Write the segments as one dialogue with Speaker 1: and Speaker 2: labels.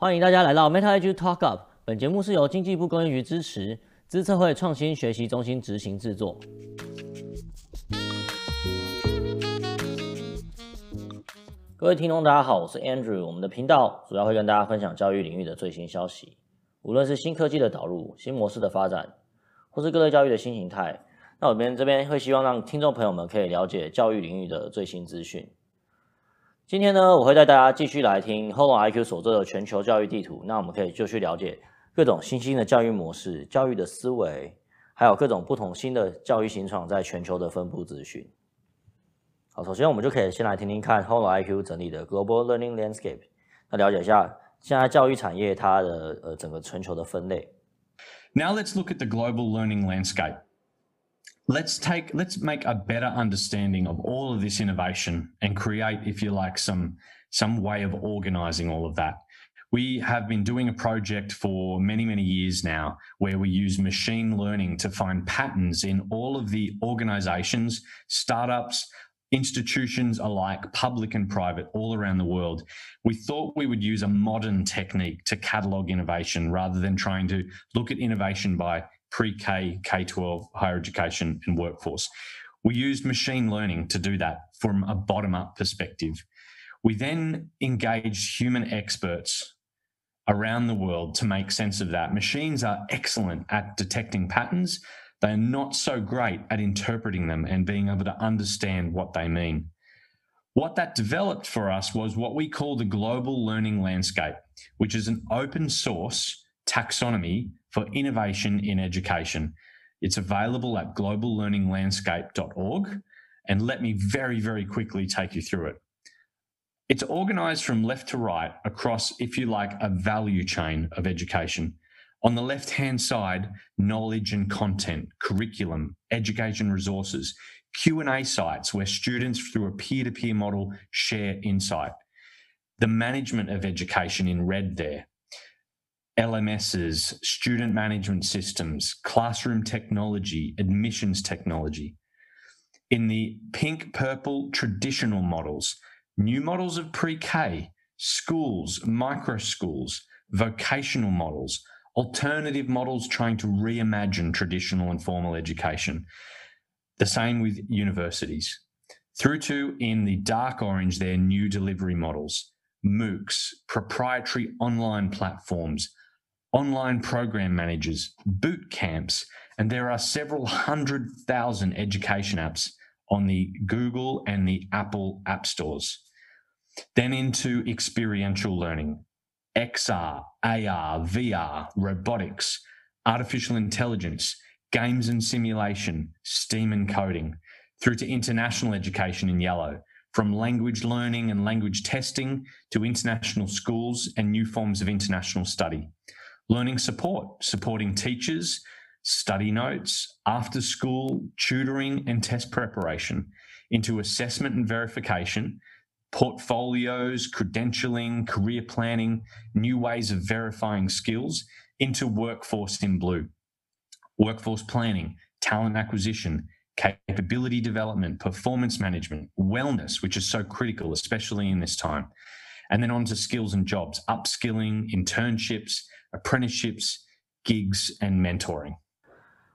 Speaker 1: 欢迎大家来到 Meta Edu Talk Up。本节目是由经济部工业局支持，资策会创新学习中心执行制作。各位听众，大家好，我是 Andrew。我们的频道主要会跟大家分享教育领域的最新消息，无论是新科技的导入、新模式的发展，或是各类教育的新形态。那我们这边会希望让听众朋友们可以了解教育领域的最新资讯。今天呢，我会带大家继续来听 h o l o IQ 所做的全球教育地图。那我们可以就去了解各种新兴的教育模式、教育的思维，还有各种不同新的教育新创在全球的分布资讯。好，首先我们就可以先来听听看 h o l o IQ 整理的 Global Learning Landscape，那了解一下现在教育产业它的呃整个全球的分类。
Speaker 2: Now let's look at the global learning landscape. Let's take let's make a better understanding of all of this innovation and create if you like some some way of organizing all of that. We have been doing a project for many many years now where we use machine learning to find patterns in all of the organizations startups institutions alike public and private all around the world. We thought we would use a modern technique to catalog innovation rather than trying to look at innovation by pre-K, K-12, higher education and workforce. We used machine learning to do that from a bottom-up perspective. We then engaged human experts around the world to make sense of that. Machines are excellent at detecting patterns. They are not so great at interpreting them and being able to understand what they mean. What that developed for us was what we call the global learning landscape, which is an open source taxonomy for innovation in education. It's available at globallearninglandscape.org. And let me very, very quickly take you through it. It's organized from left to right across, if you like, a value chain of education. On the left hand side, knowledge and content, curriculum, education resources, Q&A sites where students through a peer-to-peer model share insight. The management of education in red there, LMSs, student management systems, classroom technology, admissions technology. In the pink purple traditional models, new models of pre K, schools, micro schools, vocational models, alternative models trying to reimagine traditional and formal education. The same with universities. Through to in the dark orange, their new delivery models, MOOCs, proprietary online platforms, online program managers, boot camps, and there are several hundred thousand education apps on the Google and the Apple app stores. Then into experiential learning, XR, AR, VR, robotics, artificial intelligence, games and simulation, STEAM and coding, through to international education in yellow, from language learning and language testing to international schools and new forms of international study learning support, supporting teachers, study notes, after school tutoring and test preparation, into assessment and verification, portfolios, credentialing, career planning, new ways of verifying skills, into workforce in blue, workforce planning, talent acquisition, capability development, performance management, wellness, which is so critical, especially in this time. And then on to skills and jobs, upskilling, internships, apprenticeships, gigs, and mentoring.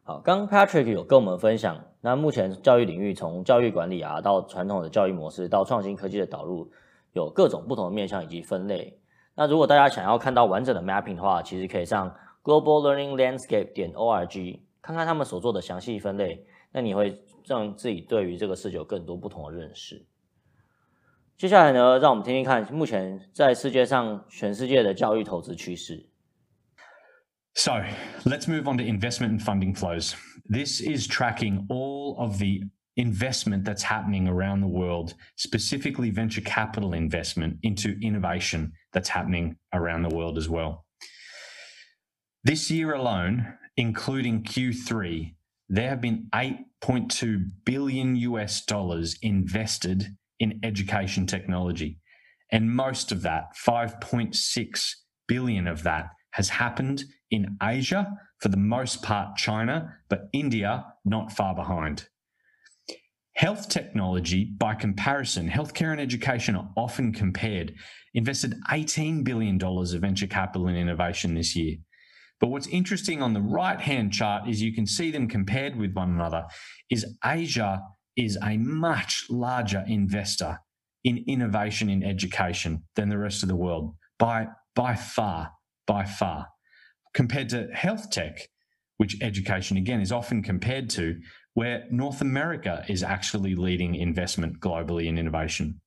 Speaker 1: 好，刚 Patrick 有跟我们分享，那目前教育领域从教育管理啊，到传统的教育模式，到创新科技的导入，有各种不同的面向以及分类。那如果大家想要看到完整的 mapping 的话，其实可以上 Global Learning Landscape 点 org 看看他们所做的详细分类，那你会让自己对于这个事有更多不同的认识。接下来呢，让我们听听看目前在世界上全世界的教育投资趋势。
Speaker 2: So let's move on to investment and funding flows. This is tracking all of the investment that's happening around the world, specifically venture capital investment into innovation that's happening around the world as well. This year alone, including Q3, there have been 8.2 billion US dollars invested in education technology. And most of that, 5.6 billion of that, has happened in Asia, for the most part, China, but India not far behind. Health technology, by comparison, healthcare and education are often compared, invested $18 billion of venture capital in innovation this year. But what's interesting on the right hand chart is you can see them compared with one another, is Asia is a much larger investor in innovation in education than the rest of the world by, by far, by far. Compared to health tech, which education again is often compared to, where North America is actually leading investment globally in innovation.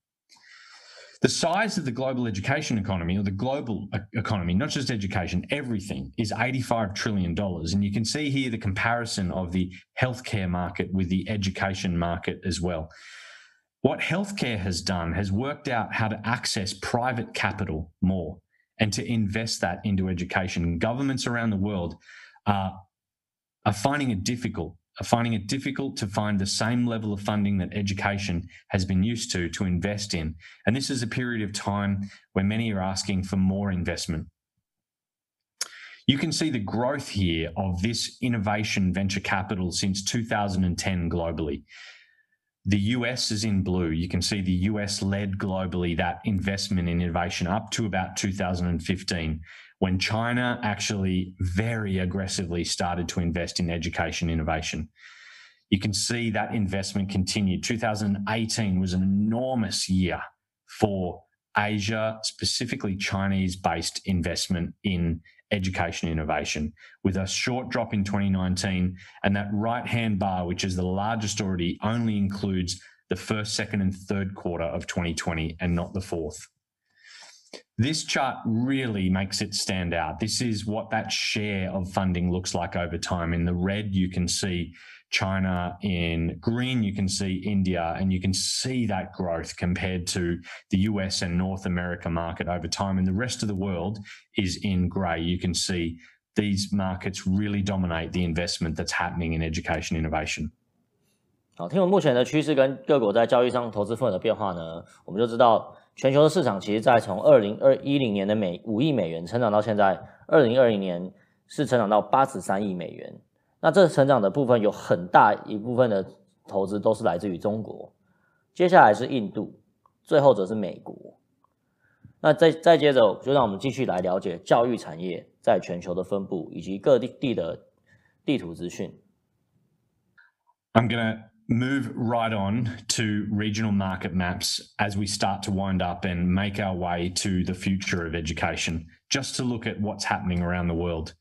Speaker 2: The size of the global education economy, or the global economy, not just education, everything is $85 trillion. And you can see here the comparison of the healthcare market with the education market as well. What healthcare has done has worked out how to access private capital more and to invest that into education. Governments around the world are, are finding it difficult are finding it difficult to find the same level of funding that education has been used to to invest in. And this is a period of time where many are asking for more investment. You can see the growth here of this innovation venture capital since 2010 globally. The US is in blue. You can see the US led globally that investment in innovation up to about 2015 when China actually very aggressively started to invest in education innovation. You can see that investment continued. 2018 was an enormous year for Asia, specifically Chinese based investment in education innovation, with a short drop in 2019. And that right hand bar, which is the largest already, only includes the first, second, and third quarter of 2020 and not the fourth. This chart really makes it stand out. This is what that share of funding looks like over time. In the red, you can see China. In green, you can see India, and you can see that growth compared to the US and North America market over time. And the rest of the world is in grey. You can see these markets really dominate the investment that's happening in education innovation.
Speaker 1: 好，听闻目前的趋势跟各国在教育上投资份额的变化呢，我们就知道全球的市场其实，在从二零二一零年的每五亿美元成长到现在二零二零年是成长到八十三亿美元。 那这成长的部分有很大一部分的投资都是来自于中国，接下来是印度，最后则是美国。那再再接着，就让我们继续来了解教育产业在全球的分布以及各地地的地图资讯。
Speaker 2: I'm gonna. move right on to regional market maps as we start to wind up and make our way to the future of education, just to look at what's happening around the world.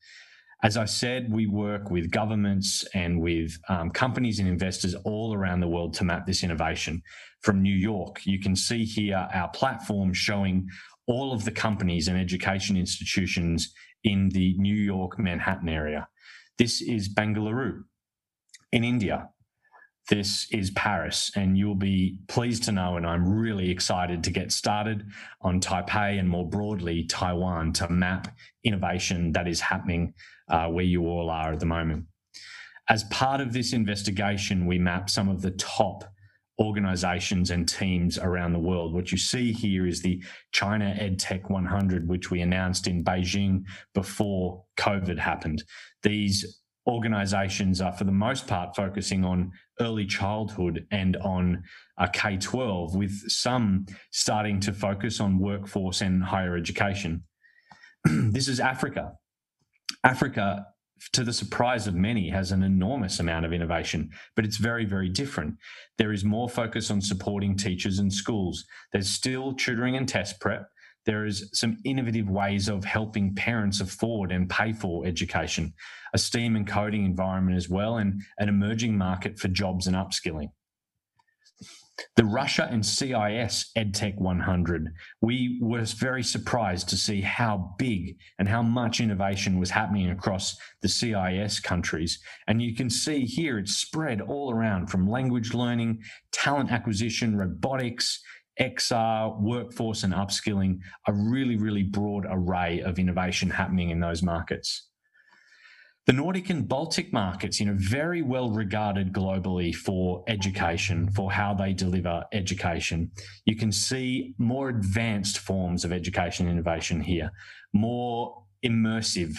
Speaker 2: As I said, we work with governments and with um, companies and investors all around the world to map this innovation. From New York, you can see here our platform showing all of the companies and education institutions in the New York Manhattan area. This is Bangalore in India. This is Paris, and you'll be pleased to know, and I'm really excited to get started on Taipei and more broadly Taiwan to map innovation that is happening uh, where you all are at the moment. As part of this investigation, we map some of the top organizations and teams around the world. What you see here is the China EdTech 100, which we announced in Beijing before COVID happened. These organizations are, for the most part, focusing on early childhood and on uh, K 12, with some starting to focus on workforce and higher education. this is Africa. Africa, to the surprise of many, has an enormous amount of innovation, but it's very, very different. There is more focus on supporting teachers and schools. There's still tutoring and test prep there is some innovative ways of helping parents afford and pay for education, a STEAM and coding environment as well, and an emerging market for jobs and upskilling. The Russia and CIS EdTech 100, we were very surprised to see how big and how much innovation was happening across the CIS countries. And you can see here it's spread all around from language learning, talent acquisition, robotics, XR, workforce, and upskilling, a really, really broad array of innovation happening in those markets. The Nordic and Baltic markets, you know, very well regarded globally for education, for how they deliver education. You can see more advanced forms of education innovation here, more immersive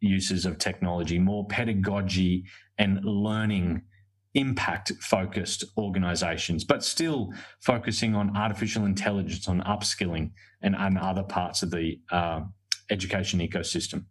Speaker 2: uses of technology, more pedagogy and learning impact focused organizations, but still focusing on artificial intelligence, on upskilling, and, and other parts of the uh, education ecosystem.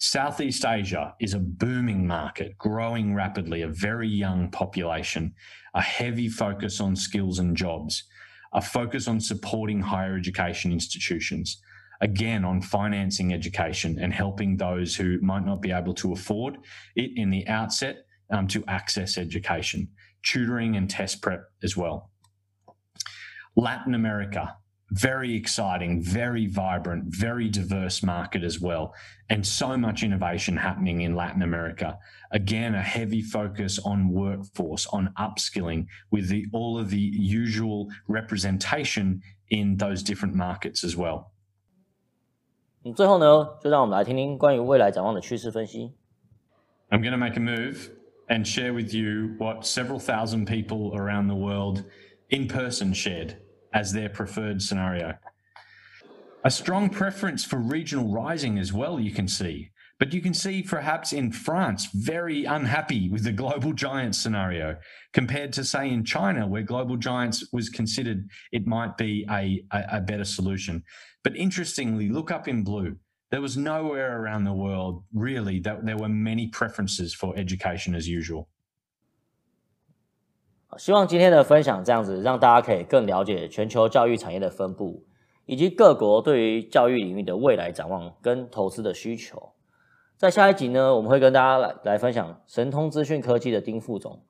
Speaker 2: Southeast Asia is a booming market, growing rapidly, a very young population, a heavy focus on skills and jobs, a focus on supporting higher education institutions, again on financing education and helping those who might not be able to afford it in the outset um, to access education, tutoring and test prep as well. Latin America, very exciting, very vibrant, very diverse market as well, and so much innovation happening in Latin America. Again, a heavy focus on workforce, on upskilling, with the, all of the usual representation in those different markets as well.
Speaker 1: 最后呢，就让我们来听听关于未来展望的趋势分析。
Speaker 2: I'm going to make a move and share with you what several thousand people around the world in person shared as their preferred scenario. A strong preference for regional rising as well, you can see. But you can see perhaps in France, very unhappy with the global giants scenario compared to, say, in China, where global giants was considered it might be a, a, a better solution. But interestingly, look up in blue. There was nowhere around the world really that there were many preferences for education as usual.
Speaker 1: 希望今天的分享这样子，让大家可以更了解全球教育产业的分布，以及各国对于教育领域的未来展望跟投资的需求。在下一集呢，我们会跟大家来来分享神通资讯科技的丁副总，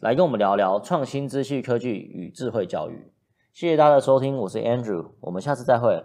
Speaker 1: 来跟我们聊聊创新资讯科技与智慧教育。谢谢大家的收听，我是 Andrew，我们下次再会。